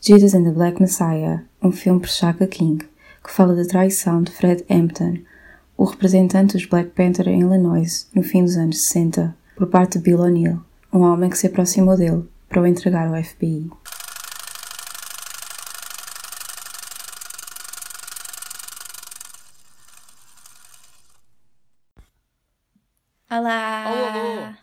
Judas and the Black Messiah, um filme por Shaka King, que fala da traição de Fred Hampton, o representante dos Black Panther em Illinois no fim dos anos 60, por parte de Bill O'Neill, um homem que se aproximou dele para o entregar ao FBI. Olá! Alô!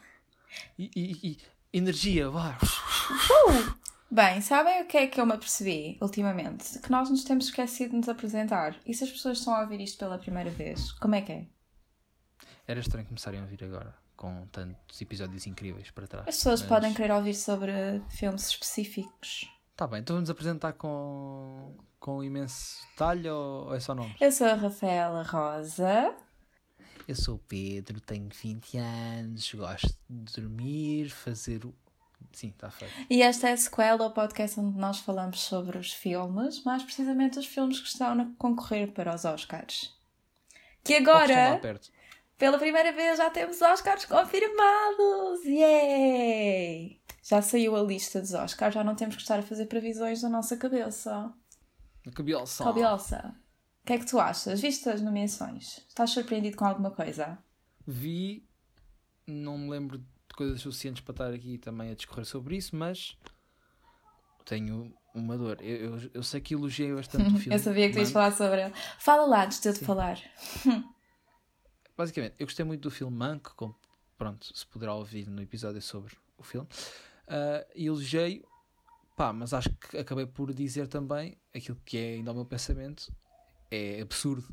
E, e- e- energia, vá! Uh! Bem, sabem o que é que eu me apercebi ultimamente? Que nós nos temos esquecido de nos apresentar. E se as pessoas estão a ouvir isto pela primeira vez, como é que é? Era estranho começarem a ouvir agora, com tantos episódios incríveis para trás. As pessoas mas- podem querer ouvir sobre filmes específicos. Tá bem, então vamos apresentar com, com imenso detalhe ou, ou é só nome? Eu sou a Rafaela Rosa. Eu sou o Pedro, tenho 20 anos, gosto de dormir, fazer o. Sim, está feito. E esta é a sequela ao podcast onde nós falamos sobre os filmes, mais precisamente os filmes que estão a concorrer para os Oscars. Que agora, pela primeira vez, já temos Oscars confirmados! Yay! Já saiu a lista dos Oscars, já não temos que estar a fazer previsões na nossa cabeça. Só. Cobiosa, o que é que tu achas? Viste as nomeações? Estás surpreendido com alguma coisa? Vi, não me lembro de coisas suficientes para estar aqui também a discorrer sobre isso, mas tenho uma dor. Eu, eu, eu sei que elogiei bastante o filme. Eu sabia que tu ias falar sobre ele. Fala lá antes de eu te falar. Basicamente, eu gostei muito do filme Mank, como pronto, se poderá ouvir no episódio sobre o filme. E elogiei, pá, mas acho que acabei por dizer também aquilo que é ainda o meu pensamento: é absurdo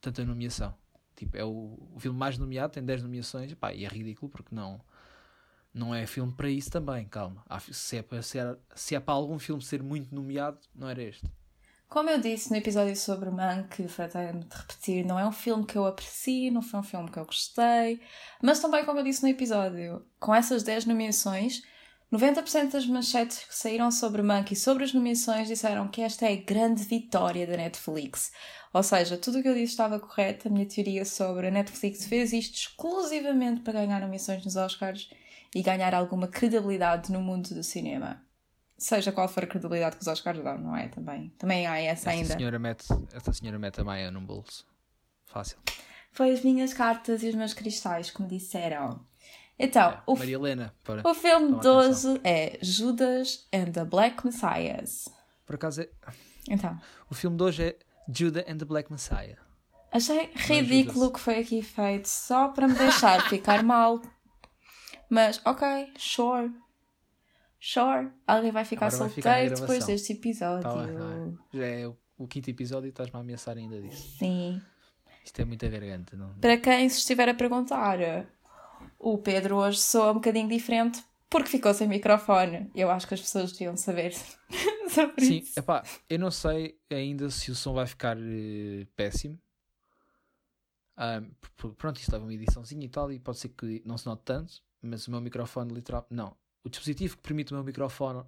tanta nomeação. Tipo, é o, o filme mais nomeado, tem 10 nomeações, pá, e é ridículo porque não, não é filme para isso também, calma. Se é, para ser, se é para algum filme ser muito nomeado, não era este. Como eu disse no episódio sobre Mank, fartei-me de repetir, não é um filme que eu aprecio, não foi um filme que eu gostei, mas também, como eu disse no episódio, com essas 10 nomeações, 90% das manchetes que saíram sobre Mank e sobre as nomeações disseram que esta é a grande vitória da Netflix. Ou seja, tudo o que eu disse estava correto, a minha teoria sobre a Netflix fez isto exclusivamente para ganhar nomeações nos Oscars e ganhar alguma credibilidade no mundo do cinema. Seja qual for a credibilidade que os Oscars dão, não é? Também, também há essa Esta ainda. senhora, mete, esta senhora mete a Maia num bolso. Fácil. Foi as minhas cartas e os meus cristais que me disseram. Então, o, Maria Helena, para. o filme de atenção. hoje é Judas and the Black Messiahs. Por acaso, é, Então, o filme de hoje é Judah and the Black Messiah. achei ridículo o que foi aqui feito só para me deixar ficar mal. Mas, ok, sure. Sure. Alguém vai ficar Agora vai ficar solteiro depois deste episódio. Tá bem, bem. Já é o, o quinto episódio e estás-me a ameaçar ainda disso. Sim. Isto é muita garganta. Não... Para quem se estiver a perguntar, o Pedro hoje soa um bocadinho diferente porque ficou sem microfone. Eu acho que as pessoas deviam saber sobre Sim, isso. epá, eu não sei ainda se o som vai ficar eh, péssimo. Ah, p- p- pronto, isto leva uma ediçãozinha e tal, e pode ser que não se note tanto, mas o meu microfone literal. Não, o dispositivo que permite o meu microfone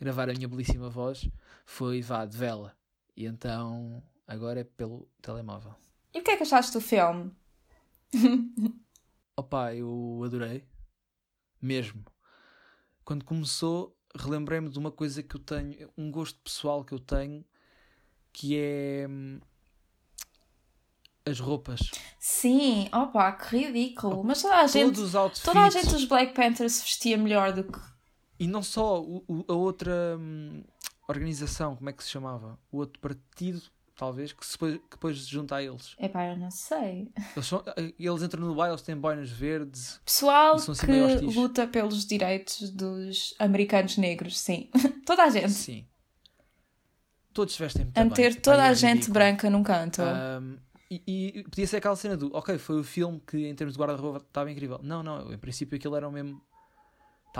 gravar a minha belíssima voz foi vá de vela. E então agora é pelo telemóvel. E o que é que achaste do filme? Opa, eu adorei. Mesmo. Quando começou, relembrei-me de uma coisa que eu tenho, um gosto pessoal que eu tenho, que é hum, as roupas. Sim, opa, que ridículo. Mas toda a gente, Todos os outfits. toda a gente dos Black Panthers vestia melhor do que. E não só o- o- a outra hum, organização, como é que se chamava? O outro partido, talvez, que, se depois, que depois se junta a eles. Epá, eu não sei. Eles, são- eles entram no baile, eles têm boinas verdes. Pessoal assim que luta pelos direitos dos americanos negros, sim. toda a gente. Sim. Todos vestem muito A bem. meter Pá, toda e é a gente branca num canto. Um, e, e podia ser aquela cena do ok, foi o filme que em termos de guarda-roupa estava incrível. Não, não, em princípio aquilo era o mesmo.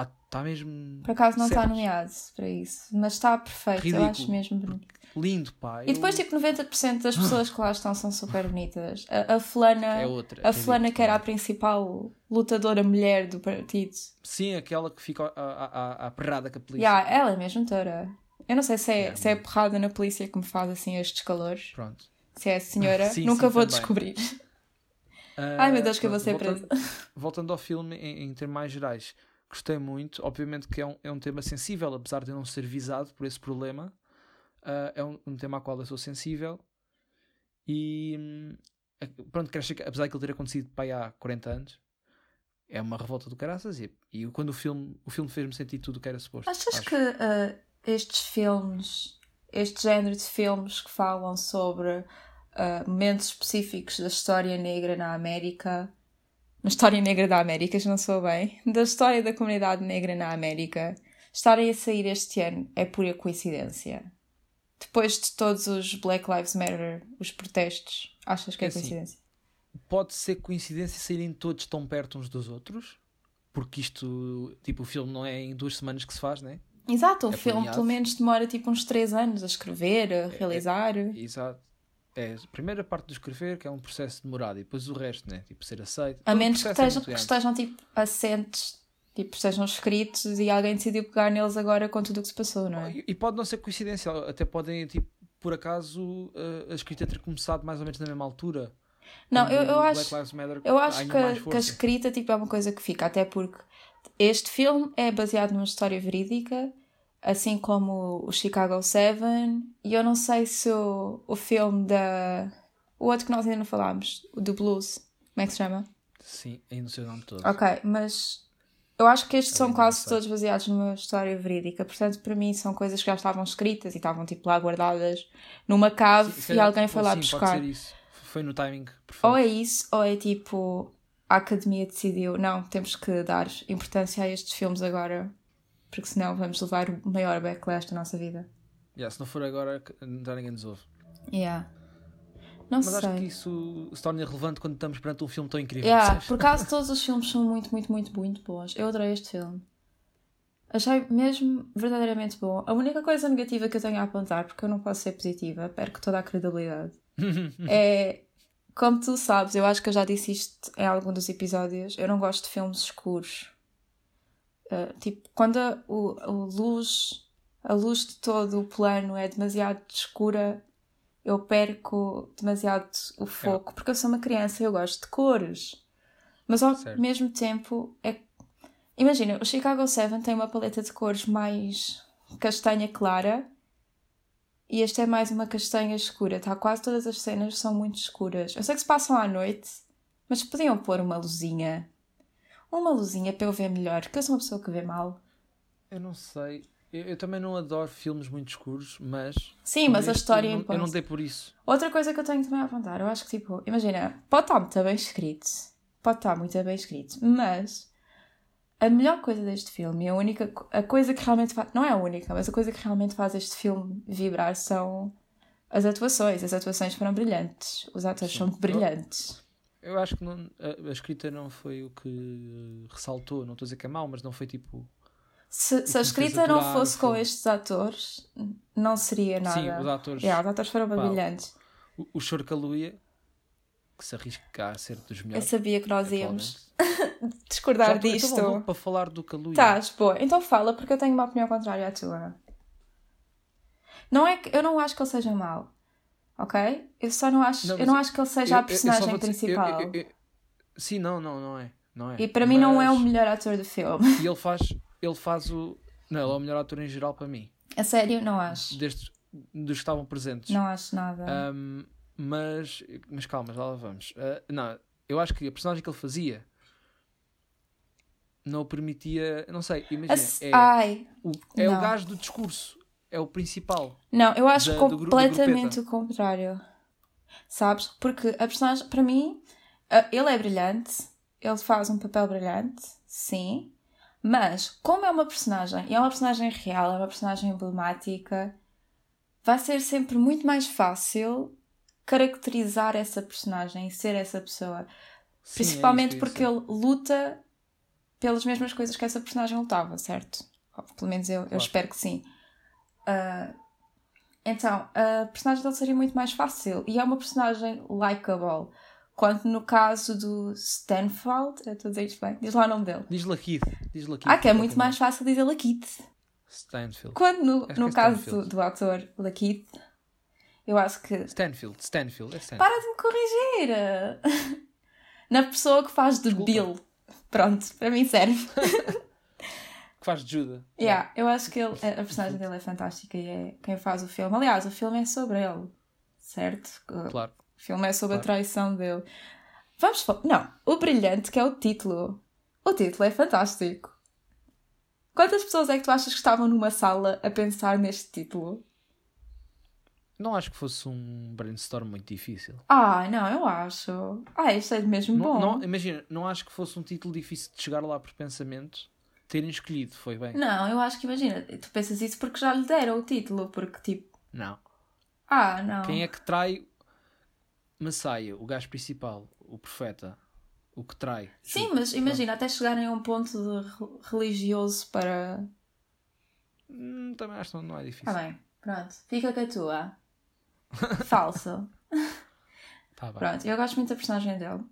Está tá mesmo. Por acaso não está nomeado para isso, mas está perfeito, eu Ridículo. acho mesmo bonito. Lindo, pá. E depois, tipo, 90% das pessoas que lá estão são super bonitas. A, a fulana, É outra. a é ridículo. que era a principal lutadora mulher do partido. Sim, aquela que fica à, perrada com a polícia. Yeah, ela é mesmo toda. Eu não sei se é, Yeah, se é muito. porrada na polícia que me faz assim estes calores. Pronto. Se é a senhora, Sim, nunca sim, vou também. descobrir. Ah, Ai meu Deus, que eu vou ser voltando, presa. voltando ao filme em, em termos mais gerais, Gostei muito. Obviamente que é um, é um tema sensível, apesar de eu não ser visado por esse problema. Uh, é um, um, tema ao qual eu sou sensível. E hum, pronto, apesar de ele ter acontecido para há 40 anos, é uma revolta do caraças. E, e quando o filme, o filme fez-me sentir tudo o que era suposto. Achas acho. que uh, estes filmes, este género de filmes que falam sobre uh, momentos específicos da história negra na América na história negra da América, já não sou bem, da história da comunidade negra na América, estarem a sair este ano é pura coincidência. Depois de todos os Black Lives Matter, os protestos, achas que é, é assim, coincidência? Pode ser coincidência saírem todos tão perto uns dos outros, porque isto, tipo, o filme não é em duas semanas que se faz, né? Exato, o é filme pelo menos demora tipo uns três anos a escrever, a é, é, realizar. É, exato é a primeira parte do escrever, que é um processo demorado, e depois o resto, né? Tipo, ser aceito. A menos que estejam, é que estejam tipo assentes, tipo, estejam escritos e alguém decidiu pegar neles agora com tudo o que se passou, não é? E, e pode não ser coincidência, até podem, tipo, por acaso, a, a escrita ter começado mais ou menos na mesma altura. Não, eu, eu acho, eu acho que, que a escrita tipo, é uma coisa que fica, até porque este filme é baseado numa história verídica assim como o Chicago Seven, e eu não sei se o, o filme da. O outro que nós ainda não falámos, o do Blues, como é que se chama? Sim, ainda não sei o nome todo. Ok, mas eu acho que estes eu são quase todos baseados numa história verídica, portanto, para mim, são coisas que já estavam escritas e estavam tipo lá guardadas numa cave sim, e alguém foi lá sim, buscar. Foi no timing perfeito. Ou é isso, ou é tipo a academia decidiu, não, temos que dar importância a estes filmes agora porque senão vamos levar o maior backlash da nossa vida. Yeah, se não for agora, já ninguém nos ouve. Yeah. Não Mas sei. acho que isso se torna relevante quando estamos perante um filme tão incrível. Yeah, por acaso todos os filmes são muito, muito, muito, muito bons. Eu adorei este filme. Achei mesmo verdadeiramente bom. A única coisa negativa que eu tenho a apontar, porque eu não posso ser positiva, perco toda a credibilidade, é. Como tu sabes, eu acho que eu já disse isto em algum dos episódios, eu não gosto de filmes escuros. Uh, tipo, quando a, o, a luz, a luz de todo o plano é demasiado escura, eu perco demasiado o foco, é. porque eu sou uma criança e eu gosto de cores. Mas ao certo. mesmo tempo, é... imagina, o Chicago 7 tem uma paleta de cores mais castanha clara e este é mais uma castanha escura. Tá? Quase todas as cenas são muito escuras. Eu sei que se passam à noite, mas podiam pôr uma luzinha uma luzinha para eu ver melhor, porque eu sou uma pessoa que vê mal. Eu não sei. Eu, eu também não adoro filmes muito escuros, mas. Sim, mas a história eu não, eu não dei por isso. Outra coisa que eu tenho também a apontar, eu acho que tipo, imagina, pode estar muito bem escrito, pode estar muito bem escrito, mas a melhor coisa deste filme, a única a coisa que realmente faz, não é a única, mas a coisa que realmente faz este filme vibrar são as atuações. As atuações foram brilhantes, os atores Sim. são brilhantes. Eu acho que não, a, a, escrita não foi o que ressaltou. Não estou a dizer que é mau, mas não foi tipo. Se, se a escrita não fosse com estes atores, não seria nada. Sim, os atores. Yeah, os atores foram brilhantes. O, o Chorcaluia, que se arrisca a ser dos melhores. Eu sabia que nós íamos discordar Já, disto. Estou para falar do Caluia. Estás, boa. Então fala, porque eu tenho uma opinião contrária à tua. Não é que eu não acho que ele seja mau ok? Eu só não acho, não, eu não acho que ele seja eu, a personagem eu, principal. sim, não, não, não é. Não é. E para mas... mim não é o melhor ator do filme. E ele faz, ele faz o. Não, ele é o melhor ator em geral para mim. A sério, não acho. Destes, dos que estavam presentes. Não acho nada. Um, mas, mas calma, já lá vamos. Uh, não, eu acho que a personagem que ele fazia não permitia. Não sei, imagina. É, Ai, o, é o gajo do discurso é o principal. Não, eu acho da, completamente o contrário. Sabes? Porque a personagem, para mim, ele é brilhante, ele faz um papel brilhante, sim, mas como é uma personagem, e é uma personagem real, é uma personagem emblemática, vai ser sempre muito mais fácil caracterizar essa personagem e ser essa pessoa. Sim, Principalmente é isso, porque ele luta pelas mesmas coisas que essa personagem lutava, certo? Pelo menos eu, claro. eu espero que sim. Uh, então, a personagem dele seria muito mais fácil. E é uma personagem likable. Quanto no caso do Stanfield, eu estou a dizer isto bem, diz lá o nome dele. Diz Lakeith. Diz Lakeith ah, que é muito mais fácil dizer Lakeith. Stanfield. Quando no, no é caso do, do ator Lakeith, eu acho que. Stanfield, Stanfield, é Stanfield. Para de me corrigir! Na pessoa que faz de. Bill. Pronto, para mim serve. faz de Judah. Yeah, eu acho que ele, a a personagem dele é fantástica e é quem faz o filme. Aliás, o filme é sobre ele, certo? O Claro. filme é sobre a Claro. traição dele. Vamos falar. Não, o brilhante que é o título. O título é fantástico. Quantas pessoas é que tu achas que estavam numa sala a pensar neste título? Não acho que fosse um brainstorm muito difícil. Ah, não, eu acho. Ah, isto é mesmo bom. Não, não- imagina, não acho que fosse um título difícil de chegar lá por pensamento. Terem escolhido, foi bem. Não, eu acho que imagina, tu pensas isso porque já lhe deram o título, porque tipo, Não. ah, não. Quem é que trai Messiah, o gajo principal, o profeta? O que trai? Sim, mas imagina, até chegarem a um ponto de re- religioso para. Hum, também acho que não, é difícil. Tá bem, pronto, fica com a tua. Falso. Tá bem. Pronto, eu gosto muito da personagem dele.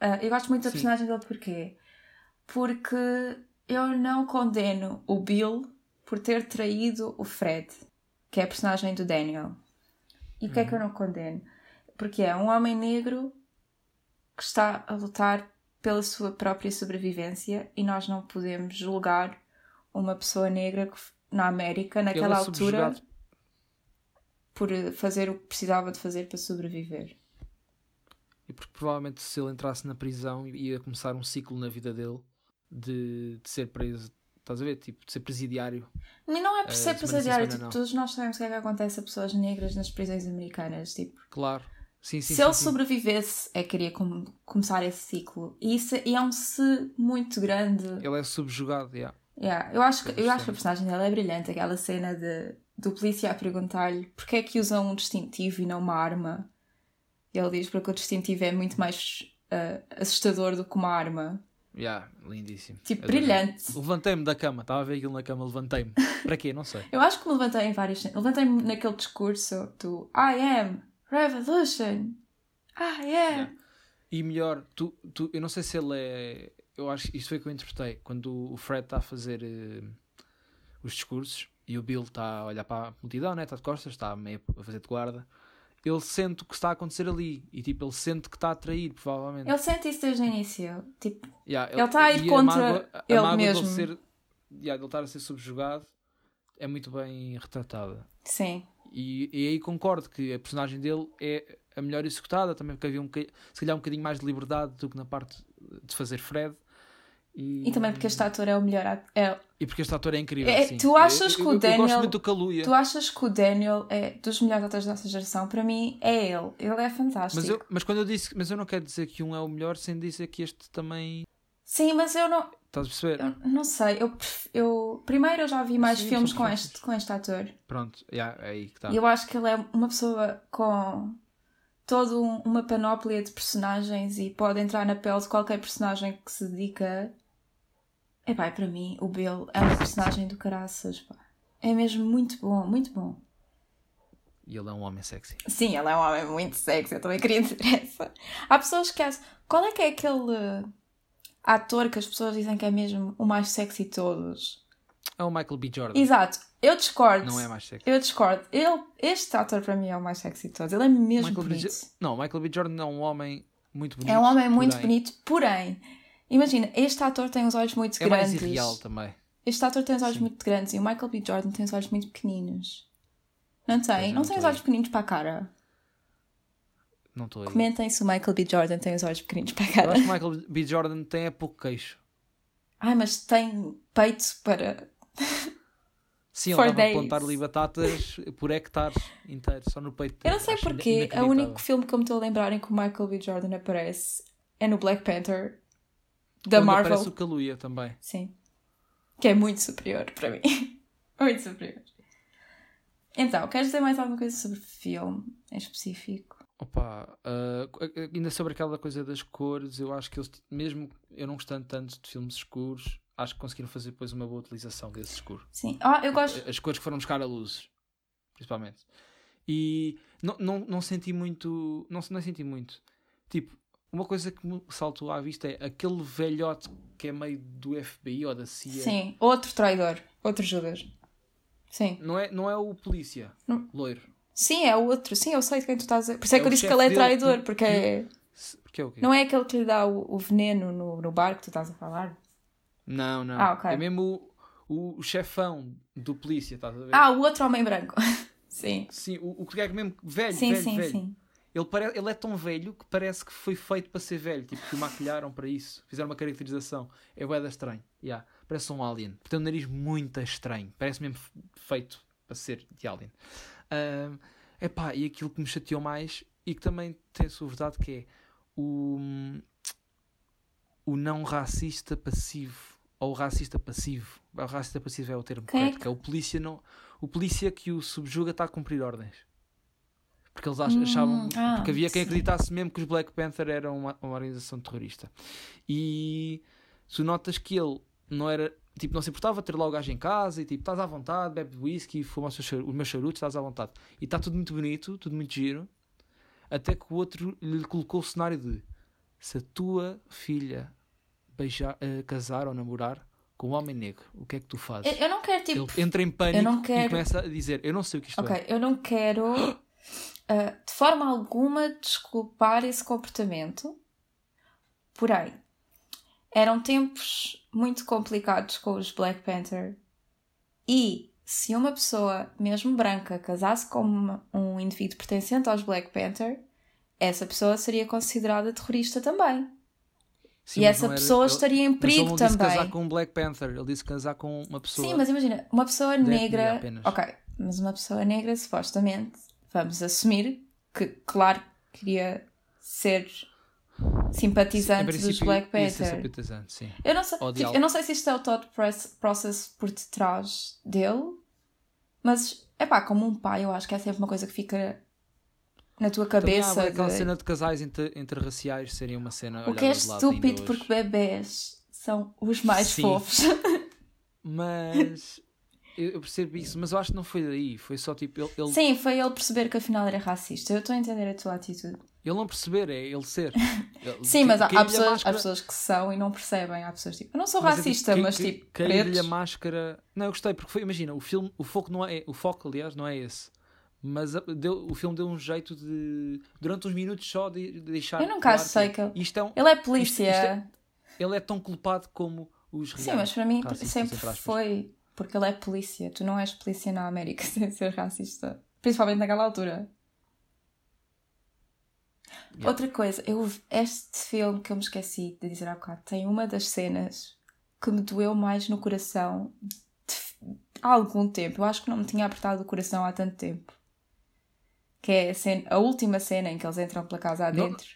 Ah, eu gosto muito da Sim. personagem dele porquê? Porque eu não condeno o Bill por ter traído o Fred, que é a personagem do Daniel. E o que é que eu não condeno? Porque é um homem negro que está a lutar pela sua própria sobrevivência e nós não podemos julgar uma pessoa negra que na América, Ele naquela é altura, subjugado. por eh, fazer o que precisava de fazer para sobreviver. E porque provavelmente se ele entrasse na prisão ia começar um ciclo na vida dele de, de ser preso. Estás a ver? Tipo, de ser presidiário. E não é por Eh, ser sim, presidiário, tipo, não. todos nós sabemos o que é que acontece a pessoas negras nas prisões americanas. Tipo, Claro. Sim, sim, se sim, ele sobrevivesse, é que iria com- começar esse ciclo. E isso é, e é um se muito grande. Ele é subjugado, yeah. Yeah, eu, acho que, eu acho que a personagem dela é brilhante. Aquela cena de, do polícia a perguntar-lhe porque é que usam um distintivo e não uma arma. E ele diz porque o distintivo é muito mais ah, assustador do que uma arma. Yeah, lindíssimo. Tipo, Adorei. brilhante. Levantei-me da cama, estava a ver aquilo na cama, levantei-me. Para quê? Não sei. Eu acho que me levantei em vários. Levantei-me naquele discurso do I am revolution. I am. E melhor, tu, tu, eu não sei se ele é. Eu acho que isto foi o que eu interpretei. Quando o Fred está a fazer eh, os discursos e o Bill está a olhar para a multidão, né? está de costas, está meio a fazer de guarda. Ele sente o que está a acontecer ali e tipo, ele sente que está a trair, provavelmente. Ele sente isso desde o início. Tipo, Yeah, ele está a ir contra mágoa- a ele mágoa dele mesmo. Ser, yeah, dele estar a ser subjugado é muito bem retratada. sim. E, e aí concordo que a personagem dele é a melhor executada, também porque havia um, se calhar um bocadinho mais de liberdade do que na parte de fazer Fred. E, E também porque este ator é o melhor ator. É, e porque este ator é incrível. É, tu achas Eu- que o eu, Eu Daniel- gosto muito do Kaluuya. tu achas que o Daniel é dos melhores atores da nossa geração? Para mim, é ele. Ele é fantástico. Mas, eu, mas quando eu disse, mas eu não quero dizer que um é o melhor sem dizer que este também. Sim, mas eu não. Estás a perceber? Eu não sei. Eu, eu, primeiro, eu já vi mais Sim, filmes com este, com este ator. Pronto, yeah, é aí que está. Eu acho que ele é uma pessoa com toda um- uma panóplia de personagens e pode entrar na pele de qualquer personagem que se dedica. Epá, e para mim, o Bill é uma personagem do caraças. Pá. É mesmo muito bom, muito bom. E ele é um homem sexy. Sim, ele é um homem muito sexy, eu também queria dizer essa. Há pessoas que acham. Qual é que é aquele uh, ator que as pessoas dizem que é mesmo o mais sexy de todos? É o Michael B. Jordan. Exato, eu discordo. Não é mais sexy. Eu discordo. Ele, este ator para mim é o mais sexy de todos. Ele é mesmo Michael B. bonito. Jo- Não, Michael B. Jordan é um homem muito bonito. É um homem muito porém bonito, porém, imagina, este ator tem os olhos muito É mais grandes. irreal também. Este ator tem os olhos Sim. muito grandes e o Michael B. Jordan tem os olhos muito pequeninos. Não tem? Não não tem os olhos pequeninos para a cara. Não estou aí. Comentem se o Michael B. Jordan tem os olhos pequeninos para a Eu cara. acho que o Michael B. Jordan tem é pouco queixo. Ai, mas tem peito para. Sim, For ele estava a ali batatas por hectares inteiros, só no peito. Eu não sei porquê. O inacreditável. único filme que eu me estou a lembrar em que o Michael B. Jordan aparece é no Black Panther da Marvel. aparece o Kaluuya também. Sim. Que é muito superior para mim. muito superior. Então, queres dizer mais alguma coisa sobre o filme em específico? Opa, ah, ainda sobre aquela coisa das cores, eu acho que eles, mesmo eu não gostando tanto de filmes escuros, acho que conseguiram fazer depois uma boa utilização desse escuro. Sim. Ah, eu gosto. As cores que foram buscar a luzes, principalmente. E não, não, não senti muito. Não, não senti muito. Tipo, uma coisa que me saltou à vista é aquele velhote que é meio do FBI ou da CIA. Sim. Outro traidor. Outro Judas. Sim. Não é, não é o polícia, Não. loiro. Sim, é o outro. Sim, eu sei de quem tu estás a. Por isso é, É que eu disse que ele é dele traidor, que- porque que- é... Porque é o quê? não é aquele que lhe dá o, o veneno no, no bar que tu estás a falar. Não, não. Ah, ok. É mesmo o, o chefão do polícia, estás a ver? Ah, o outro homem branco. sim. Sim, o, o que é mesmo velho, Sim, velho, sim, velho. sim. Ele, pare... ele é tão velho que parece que foi feito para ser velho. Tipo, que o maquilharam para isso. Fizeram uma caracterização. É boeda estranho. Yeah. Parece um alien. Tem um nariz muito estranho. Parece mesmo feito para ser de alien. Ahm, epá, e aquilo que me chateou mais e que também tem a sua verdade que é o, o não racista passivo. Ou o racista passivo. O racista passivo é o termo Quem é correto. Que é o polícia, não, o polícia que o subjuga está a cumprir ordens. Porque eles ach- Hum, achavam. ah, porque havia quem sim. acreditasse mesmo que os Black Panther eram uma, uma organização terrorista. E tu notas que ele não era. Tipo, não se importava ter lá o gajo em casa e tipo, estás à vontade, bebe whisky, fuma os, char- os meus charutos, estás à vontade. E está tudo muito bonito, tudo muito giro. Até que o outro lhe colocou o cenário de se a tua filha beijar, eh, casar ou namorar com um homem negro, o que é que tu fazes? Eu, eu não quero, tipo. Ele entra em pânico não e quero- começa a dizer: Eu não sei o que isto Ok, é. eu não quero ah, de forma alguma desculpar esse comportamento. Porém, eram tempos muito complicados com os Black Panther. E se uma pessoa, mesmo branca, casasse com uma- um indivíduo pertencente aos Black Panther, essa pessoa seria considerada terrorista também. Sim, e essa era- pessoa ele- estaria em mas ele perigo disse casar com um Black Panther, ele disse casar com uma pessoa. Sim, mas imagina, uma pessoa negra. Ok, mas uma pessoa negra, supostamente, vamos assumir que, claro, queria ser Sim, simpatizante dos princípio, Black Panther. simpatizante, sim. Eu não, sei, tipo, eu não sei se isto é o thought process por detrás dele, mas é pá, como um pai, eu acho que é sempre uma coisa que fica na tua Também há cabeça. aquela de- cena de casais inter, interraciais seria uma cena. O que é estúpido porque bebés são os mais Sim. fofos. Mas eu, percebo isso, mas eu acho que não foi daí. Foi só tipo ele, ele, Sim, foi ele perceber que afinal era racista. Eu estou a entender a tua atitude. ele não perceber, é ele ser. Ele- Sim, mas há, há pessoas, há pessoas que são e não percebem. Há pessoas tipo, eu não sou Mas é tipo, racista, mas cai- tipo, caiu-lhe a máscara. Não, eu gostei, porque foi, imagina, o filme, o foco não é, o foco, aliás, não é esse. Mas deu, o filme deu um jeito de, durante uns minutos só, de, de deixar. Eu nunca claro sei que ele- Isto é um, Ele é polícia. Isto- isto é- ele é tão culpado como os Sim, mas para mim sempre foi porque ele é polícia. Tu não és polícia na América sem ser racista. Principalmente naquela altura. Yeah. Outra coisa, eu, este filme que eu me esqueci de dizer há bocado tem uma das cenas que me doeu mais no coração de- há algum tempo. Eu acho que não me tinha apertado o coração há tanto tempo. Que é a, cena- a última cena em que eles entram pela casa Não- adentro.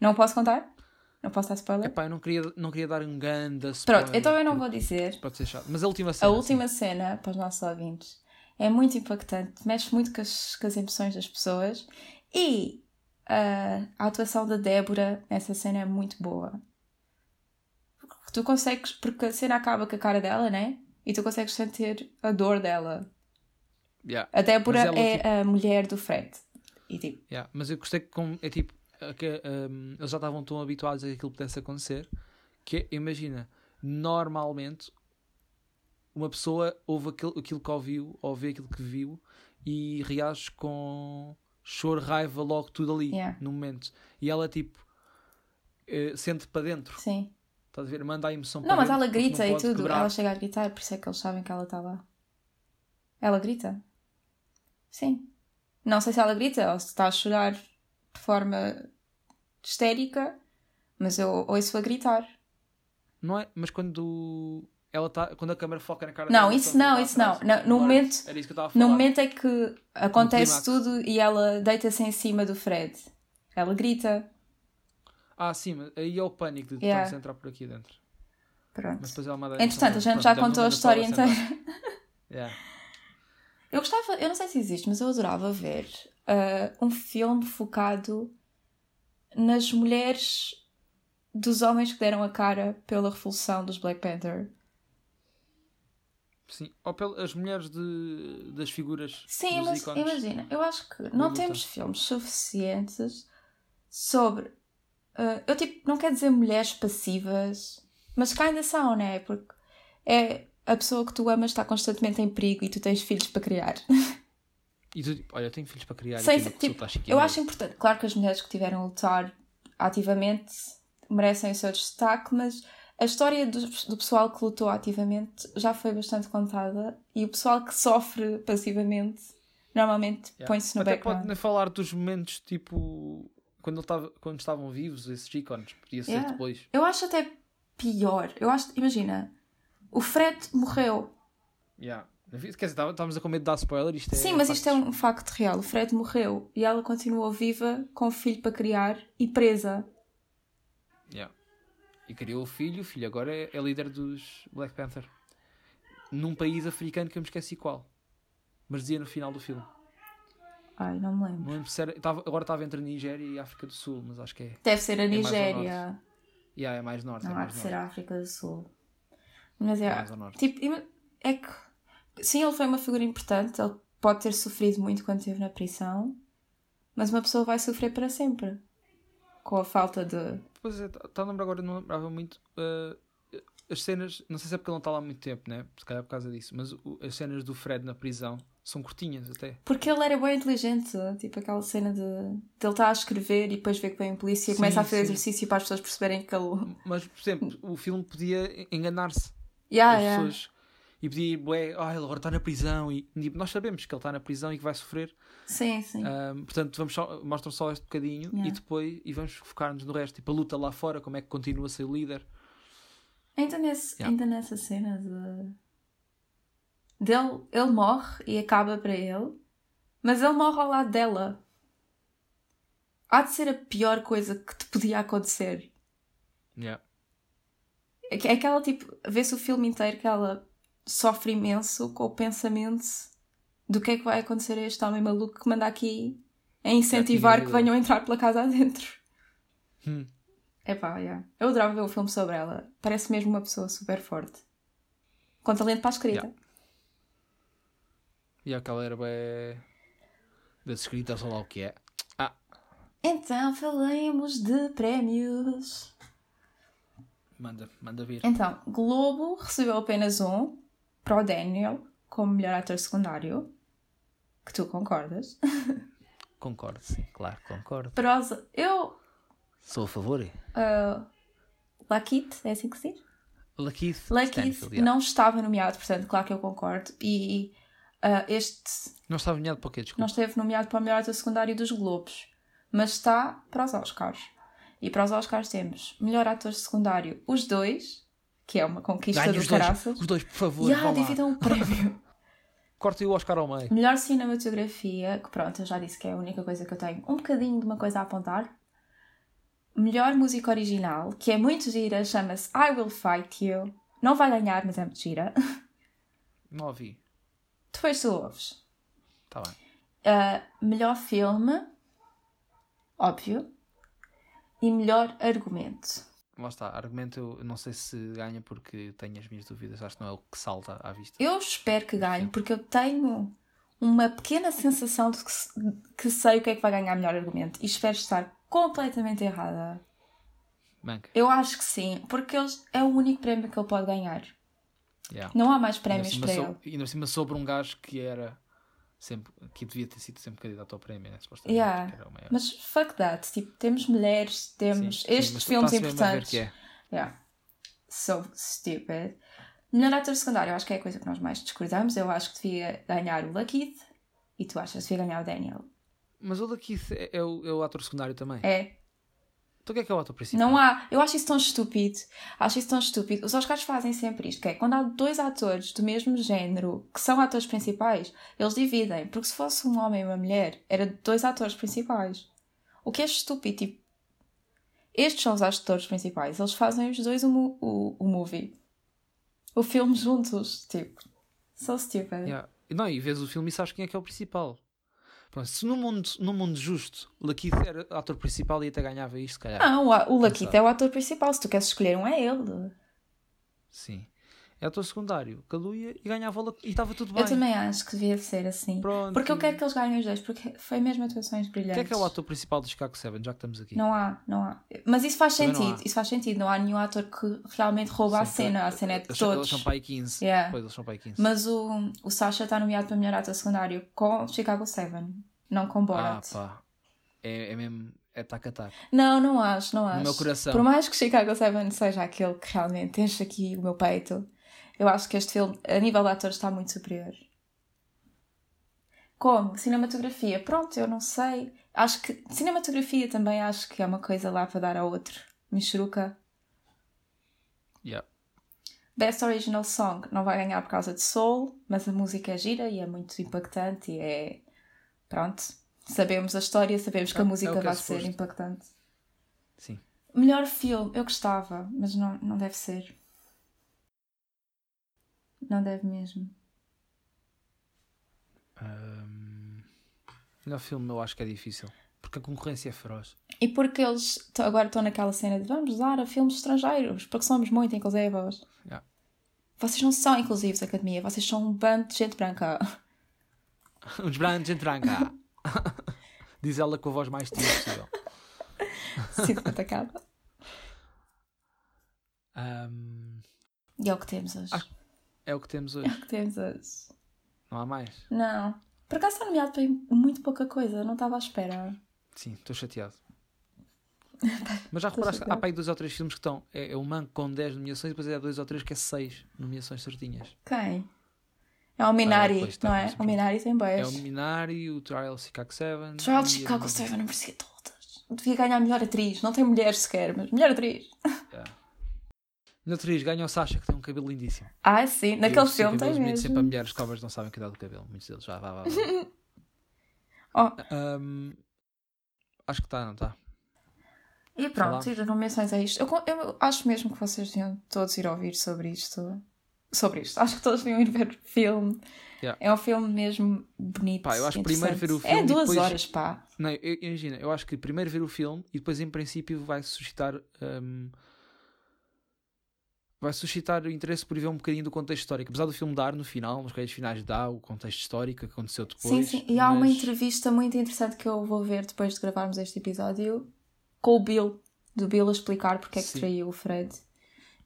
Não posso contar? Não posso dar spoiler? Epá, eu não queria, não queria dar um ganda Pronto, então eu não vou dizer. Pode ser chato. Mas a última A cena. última cena, para os nossos ouvintes, é muito impactante, mexe muito com as, com as emoções das pessoas e ah, a atuação da Débora nessa cena é muito boa. Porque Tu consegues, porque a cena acaba com a cara dela, né? E tu consegues sentir a dor dela. Sim. Yeah, A Débora ela, é tipo- a mulher do Fred. E tipo, yeah. Mas eu gostei que como, é tipo. Que, um, eles já estavam tão habituados a que aquilo pudesse acontecer que é, imagina, normalmente uma pessoa ouve aquilo, aquilo que ouviu, ou vê aquilo que viu e reage com choro, raiva, logo tudo ali Yeah. no momento. E ela tipo eh, sente para dentro. sim. Estás a ver? Manda a emoção Não, para mas dentro. ela grita não e tudo. quebrar. Ela chega a gritar, por isso é que eles sabem que ela está lá. Ela grita. Sim. Não sei se ela grita ou se está a chorar de forma histérica, mas eu ouço a gritar. Não é? Mas quando ela tá, quando a câmera foca na cara Não, dela, isso não, isso não. atrás, No- no momento- isso. No momento é que acontece tudo e ela deita-se em cima do Fred. Ela grita. Ah, sim, mas aí é o pânico de Yeah. entrar por aqui dentro. Pronto. Mas depois ela Entretanto, a gente já contou a história inteira. Eu gostava, eu não sei se existe, mas eu adorava ver ah, um filme focado nas mulheres dos homens que deram a cara pela revolução dos Black Panther. Sim, ou pelas mulheres de, das figuras Sim, mas imagina, eu acho que não luta. temos filmes suficientes sobre. ah, eu tipo, não quero dizer mulheres passivas, mas que ainda são, né? Porque é a pessoa que tu amas está constantemente em perigo e tu tens filhos para criar. E tu, tipo, olha, eu tenho filhos para criar. E uma tipo, está Eu acho importante, claro que as mulheres que tiveram a lutar ativamente merecem o seu destaque, mas a história do, do pessoal que lutou ativamente já foi bastante contada e o pessoal que sofre passivamente normalmente Yeah. põe-se no Até background. pode falar dos momentos tipo quando, tava, quando estavam vivos, esses ícones, podia ser Yeah. depois. Eu acho até pior. Eu acho, imagina, o Fred morreu. Yeah. Quer dizer, estávamos a com medo de dar spoiler. Isto é Sim, mas isto é factos. um facto real. O Fred morreu e ela continuou viva com um filho para criar e presa. Yeah. E criou o filho, o filho agora é, é líder dos Black Panther. Num país africano que eu me esqueci qual. Mas dizia no final do filme. Ai, não me lembro. Não lembro se era, estava- agora estava entre a Nigéria e a África do Sul, mas acho que é. Deve ser a mais ao Nigéria. Yeah, é mais norte. Não é há mais de ser norte. a África do Sul. Mas é. Tipo, é que. Sim, ele foi uma figura importante. Ele pode ter sofrido muito quando esteve na prisão. Mas uma pessoa vai sofrer para sempre. Com a falta de. Pois é, está a lembrar agora, não lembrava muito. uh, as cenas, não sei se é porque ele não está lá há muito tempo, né? Se calhar por causa disso, mas o- as cenas do Fred na prisão são curtinhas até. Porque ele era bem inteligente. Tipo aquela cena de, de ele estar a escrever e depois vê que vem um polícia e Sim, começa a fazer sim. exercício para as pessoas perceberem que ele. Mas, por exemplo, o filme podia enganar-se. Yeah, as yeah. pessoas. E podia, bué, ah, ele agora está na prisão. E tipo, nós sabemos que ele está na prisão e que vai sofrer. Sim, sim. Ahm, portanto, vamos só, mostram só este bocadinho Yeah. e depois e vamos focar-nos no resto. Tipo, a luta lá fora, como é que continua a ser o líder. Ainda, nesse, Yeah. ainda nessa cena de. dele, ele morre e acaba para ele, mas ele morre ao lado dela. Há de ser a pior coisa que te podia acontecer. Yeah. É que- é aquela tipo. vê-se o filme inteiro que ela sofre imenso com o pensamento do que é que vai acontecer a este homem maluco que manda aqui a incentivar que venham entrar pela casa adentro. Hum. Epá, yeah. eu adorava ver um filme sobre ela. Parece mesmo uma pessoa super forte. Com talento para a escrita. Yeah. E aquela era bem das escritas, ou lá o que é. Ah, Então, falemos de prémios. Manda, manda vir. Então, Globo recebeu apenas um para o Daniel como melhor ator secundário. Que tu concordas. Concordo, sim, claro, concordo. Para os... Eu... Sou a favor. Uh, Lakeith, é assim que se diz? Stanfield, yeah. não estava nomeado, portanto, claro que eu concordo. E uh, este Não estava nomeado para o quê? Desculpa. não esteve nomeado para o melhor ator secundário dos Globos, mas está para os Oscars. E para os Oscars temos melhor ator secundário, os dois, que é uma conquista Ganhe do os dois, caraças. os dois, por favor. E ah, dividam o prémio. Cortem o Oscar ao meio. melhor cinematografia, que pronto, eu já disse que é a única coisa que eu tenho um bocadinho de uma coisa a apontar. Melhor música original, que é muito gira, chama-se I Will Fight You. Não vai ganhar, mas é muito gira. Não ouvi. Depois tu ouves. Está bem. Uh, melhor filme, óbvio. E melhor argumento. Lá está. Argumento eu não sei se ganha porque tenho as minhas dúvidas. Acho que não é o que salta à vista. Eu espero que ganhe, porque eu tenho uma pequena sensação de que, que sei o que é que vai ganhar melhor argumento. E espero estar completamente errada. Manca. Eu acho que sim, porque eles, é o único prémio que ele pode ganhar. Yeah. Não há mais prémios para ele. E ainda por cima sobre um gajo que era sempre que devia ter sido sempre candidato ao prémio, né? Supostamente. Yeah. que era o maior. Mas fuck that. Tipo, temos mulheres, temos Sim, sim, estes mas filmes importantes. que é. Yeah. So stupid. Melhor ator secundário, eu acho que é a coisa que nós mais discordamos. Eu acho que devia ganhar o Lakeith e tu achas que devia ganhar o Daniel. Mas o Lakeith é, é o, é o ator secundário também. É. Então o que é que é o ator principal? Não há. Eu acho isso tão estúpido. Acho isso tão estúpido. Os Oscars fazem sempre isto, que é quando há dois atores do mesmo género que são atores principais, eles dividem. Porque se fosse um homem e uma mulher, era dois atores principais. O que é estúpido. Tipo, estes são os atores principais. Eles fazem os dois o, o, o movie. O filme juntos. Tipo, so stupid. Yeah. Não, e vês o filme e sabes quem é que é o principal. Pronto, se no mundo, no mundo justo o Lakeith era ator principal e até ganhava isto, se calhar. Não, o, o sabe. é o ator principal. Se tu queres escolher um, é ele. Sim. É ator secundário. Caluia e ganhava o. E estava tudo bem. Eu também acho que devia ser assim. Pronto. Porque eu quero que eles ganhem os dois, porque foi mesmo atuações brilhantes. Quem é que é o ator principal de Chicago 7, já que estamos aqui? Não há, não há. Mas isso faz Também sentido, isso faz sentido. Não há nenhum ator que realmente rouba a Sim, cena, a cena é de eles, Eles todos. são aí 15. Yeah. Pois, eles são aí 15. Mas o, o Sasha está nomeado para melhor ator secundário com Chicago 7, não com ah, Borat. pá. é, é mesmo. É tac a tac. Não, não acho, não acho. No meu coração. Por mais que Chicago 7 seja aquele que realmente enche aqui o meu peito, eu acho que este filme, a nível de atores, está muito superior. Como? Cinematografia? Pronto, eu não sei. Acho que. Cinematografia também acho que é uma coisa lá para dar a outro. Michuruca. Yeah. Best Original Song não vai ganhar por causa de Soul, mas a música é gira e é muito impactante e é. Pronto. Sabemos a história, sabemos que a É- é música o que é vai ser impactante. Sim. Melhor filme, eu gostava, mas não, não deve ser. Não deve mesmo. Ahm, melhor filme eu acho que é difícil. Porque a concorrência é feroz. E porque eles agora estão naquela cena de vamos dar a filmes estrangeiros, porque somos muito inclusivos. Yeah. Vocês não são inclusivos, academia, vocês são um bando de gente branca. Uns brancos em tranca. Diz ela com a voz mais tímida possível. Sinto-me atacada. Ahm, E é o que temos hoje. Ah. É o que temos É hoje. o que temos hoje. Não há mais. Não. Por acaso está nomeado para muito pouca coisa, não estava à espera. Sim, estou chateado. Mas já reparaste, há para aí dois ou três filmes que estão. É, é o Manco com 10 nomeações e depois é dois ou três que é 6 nomeações certinhas. Quem? É o Minari, depois está, não é? O Minari tem É boas. o Minari, o Trial Chicago 7. Trial Chicago 7 não merecia todas. Devia ganhar melhor atriz. Não tem mulheres sequer, mas melhor atriz. Yeah. Na atriz ganha o Sasha, que tem um cabelo lindíssimo. Ah, sim. Naquele filme tem bonitos, sempre a mesmo. mulheres cobras não sabem cuidar do cabelo. Muitos deles. Já, vá, vá, vá. Oh, Ahm, acho que está, não tá? está? e pronto, as nomeações é isto. Eu, eu acho mesmo que vocês deviam todos ir ouvir sobre isto. Sobre isto. Acho que todos deviam ir ver o filme. Yeah. É um filme mesmo bonito. Pá, eu acho primeiro ver o interessante. filme É duas depois- horas, pá. Não, eu, imagina, eu acho que primeiro ver o filme e depois, em princípio, vai suscitar. ahm, vai suscitar o interesse por ver um bocadinho do contexto histórico. Apesar do filme dar no final, nos créditos finais, dá o contexto histórico que aconteceu depois. sim, sim. E há uma mas- entrevista muito interessante que eu vou ver depois de gravarmos este episódio com o Bill. Do Bill a explicar porque é que Sim. traiu o Fred.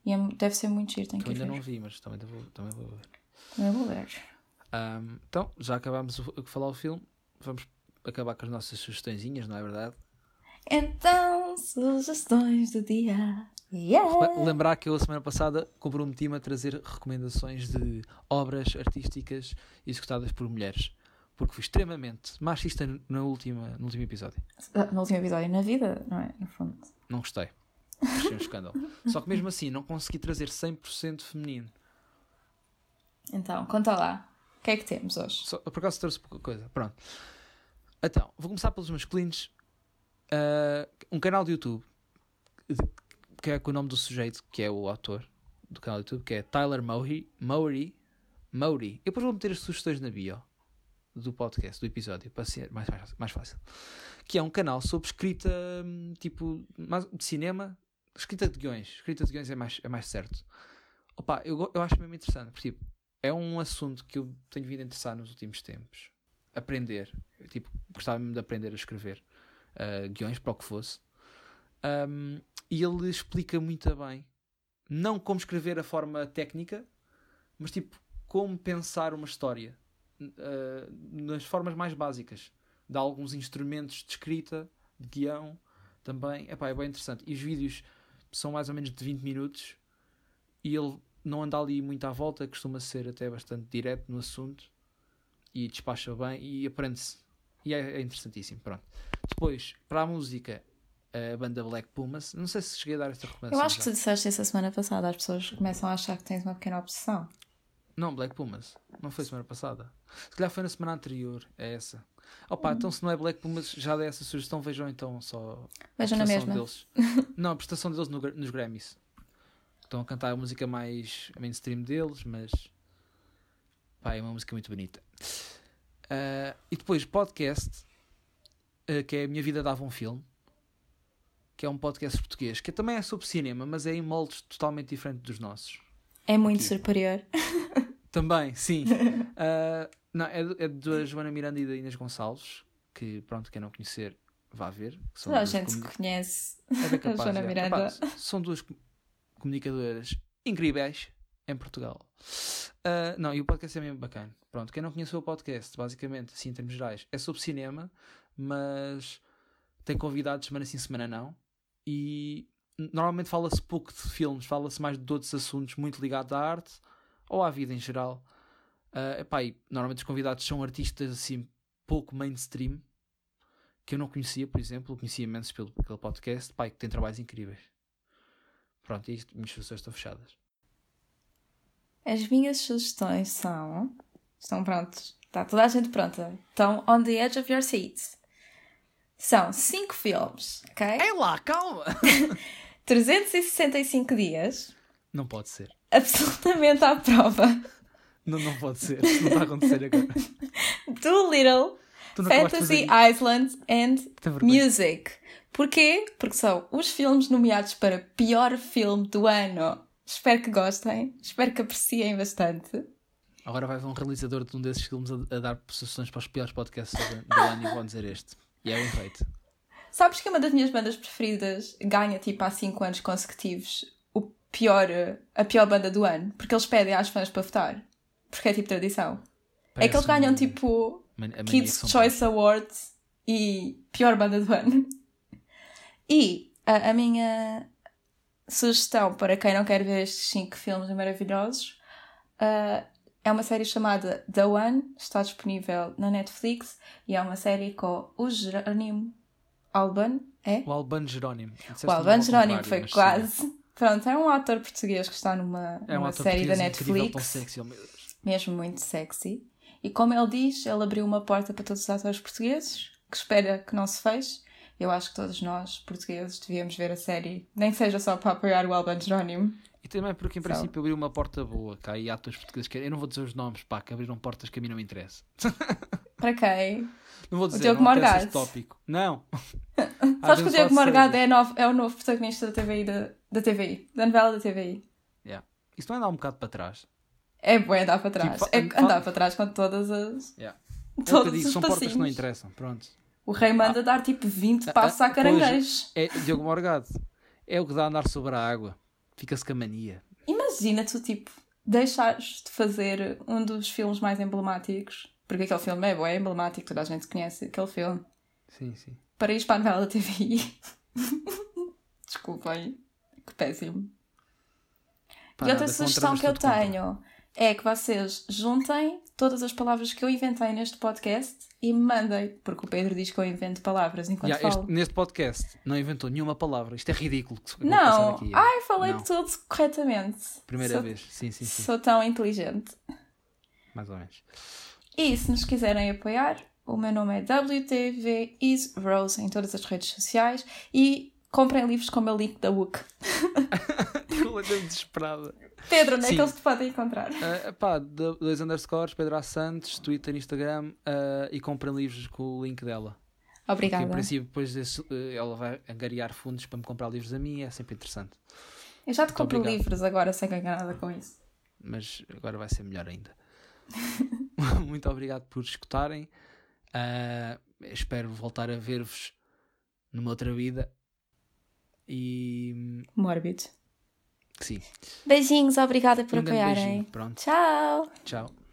E é- deve ser muito giro, tenho Que que ainda ver. não vi, mas também vou, também vou ver. Eu vou ver. Ahm, então, já acabámos o- de falar o filme. Vamos acabar com as nossas sugestõezinhas, não é verdade? Então, sugestões do dia. Yeah! Le- Lembrar que eu, a semana passada, comprometi-me a trazer recomendações de obras artísticas executadas por mulheres. Porque fui extremamente machista na última, no último episódio. No último episódio, na vida, não é? No fundo. Não gostei. Achei um escândalo. Só que mesmo assim, não consegui trazer 100% feminino. Então, conta lá. O que é que temos hoje? Só, por acaso trouxe pouca coisa. Pronto. Então, vou começar pelos masculinos. Ah, um canal de YouTube que é o nome do sujeito, que é o autor do canal de YouTube, que é Tyler Mowry. Mowry. Mowry. Eu depois vou meter as sugestões na bio do podcast, do episódio, para ser mais, mais, mais fácil. Que é um canal sobre escrita, hum, tipo, de cinema, escrita de guiões. Escrita de guiões é mais, é mais certo. Opa, eu, eu acho mesmo interessante, porque tipo, é um assunto que eu tenho vindo a interessar nos últimos tempos. Aprender. Eu, tipo, gostava mesmo de aprender a escrever uh, guiões, para o que fosse. Um, e ele explica muito bem, não como escrever a forma técnica, mas tipo, como pensar uma história. uh, nas formas mais básicas. Dá alguns instrumentos de escrita, de guião, também. Epá, é bem interessante. E os vídeos são mais ou menos de 20 minutos e ele não anda ali muito à volta, costuma ser até bastante direto no assunto e despacha bem e aprende-se. E é, é interessantíssimo, pronto. Depois, para a música, a banda Black Pumas, não sei se cheguei a dar esta recomendação. Eu acho que já. tu disseste isso a semana passada. As pessoas começam a achar que tens uma pequena obsessão. Não, Black Pumas. Não foi semana passada. Se calhar foi na semana anterior. É essa. Opa, então se não é Black Pumas, já dei essa sugestão. Vejam então só a Vejam na prestação deles. Não, a prestação deles no nos Grammys. Estão a cantar a música mais mainstream deles, mas pá, é uma música muito bonita. Ah, e depois, podcast, ah, que é A Minha Vida Dava um Filme, que é um podcast português, que também é sobre cinema, mas é em moldes totalmente diferentes dos nossos. É muito Aqui. superior. Também, sim. Ah, não, é, é da Joana Miranda e da Inês Gonçalves, que pronto, quem não conhecer, vá ver. que Toda a gente comuni- conhece. é capaz, Joana é. Miranda. São duas com- comunicadoras incríveis em Portugal. Ah, não, e o podcast é mesmo bacana. Pronto, quem não conheceu o podcast, basicamente, assim em termos gerais, é sobre cinema, mas tem convidados semana sim, semana não. E normalmente fala-se pouco de filmes, fala-se mais de outros assuntos muito ligados à arte ou à vida em geral. Uh, epá, e normalmente os convidados são artistas assim pouco mainstream que eu não conhecia, por exemplo, conhecia imenso pelo, pelo podcast, pai, que tem trabalhos incríveis. Pronto, e isto, minhas sugestões estão fechadas. As minhas sugestões são. Estão prontos. Está toda a gente pronta. Estão on the edge of your seats. São 5 filmes, ok? É lá, calma! 365 dias. Não pode ser. Absolutamente à prova. Não, não pode ser. Isso não está a acontecer agora. Doolittle, Fantasy Island and Music. Porquê? Porque são os filmes nomeados para pior filme do ano. Espero que gostem, espero que apreciem bastante. Agora vai ver um realizador de um desses filmes a, a dar sugestões para os piores podcasts do ano e vão dizer este. E é bem feito. Sabes que uma das minhas bandas preferidas ganha tipo há 5 anos consecutivos o pior, a pior banda do ano? Porque eles pedem às fãs para votar. Porque é tipo tradição. Parece é que eles ganham um... tipo Kids Choice bons. Awards e pior banda do ano. E a, a, minha sugestão para quem não quer ver estes 5 filmes maravilhosos uh, é uma série chamada The One, está disponível na Netflix e é uma série com o Jerónimo Alban, é? O Alban Jerónimo. O Alban Jerónimo foi quase. Sim. Pronto, é um ator português que está numa, é um série da Netflix. Sexy, oh mesmo muito sexy. E como ele diz, ele abriu uma porta para todos os atores portugueses, que espera que não se feche. Eu acho que todos nós, portugueses, devíamos ver a série, nem seja só para apoiar o Alban Jerónimo. E também porque, em so. princípio, abriu uma porta boa. Cá e atores portugueses que eu não vou dizer os nomes, pá, que abriram portas que a mim não me interessa. Para quem? Não vou dizer, o Diogo não Morgado. tópico. Não. Sabes que o Diogo Morgado é, novo, é o novo protagonista da TVI, da, da TVI, da novela da TVI. Yeah. Isso não é andar um bocado para trás. É bom andar para trás. Tipo, é andar para trás com todas as. Yeah. É digo, são passinhos. portas que não interessam. Pronto. O rei manda ah. dar tipo 20 ah, passos ah, a caranguejo. É, Diogo Morgado. É o que dá a andar sobre a água. Fica-se com a mania. Imagina tu, tipo, deixares de fazer um dos filmes mais emblemáticos. Porque aquele filme é bom, é emblemático, toda a gente conhece aquele filme. Sim, sim. Para ir para a novela da TVI. Desculpem. Que péssimo. Para e outra sugestão que eu tenho é que vocês juntem todas as palavras que eu inventei neste podcast e me mandem, porque o Pedro diz que eu invento palavras enquanto yeah, falo. Este, neste podcast não inventou nenhuma palavra, isto é ridículo. Que não, aqui, ai, falei não. tudo corretamente. Primeira sou, vez, sim, sim, sim. Sou tão inteligente. Mais ou menos. E se nos quiserem apoiar, o meu nome é WTV is Rose em todas as redes sociais e comprem livros com o meu link da WUC. Estou desesperada. Pedro, onde é que eles te podem encontrar? Uh, pá, dois underscores, Pedro A. Santos, Twitter, Instagram uh, e comprem livros com o link dela. Obrigada. Porque, em princípio, depois desse, uh, ela vai angariar fundos para me comprar livros a mim, é sempre interessante. Eu já te Muito compro obrigado. livros agora sem ganhar nada com isso. Mas agora vai ser melhor ainda. Muito obrigado por escutarem. Uh, espero voltar a ver-vos numa outra vida. E. Mórbido. Sim. Beijinhos, obrigada por um apoiarem. Pronto. Tchau. Tchau.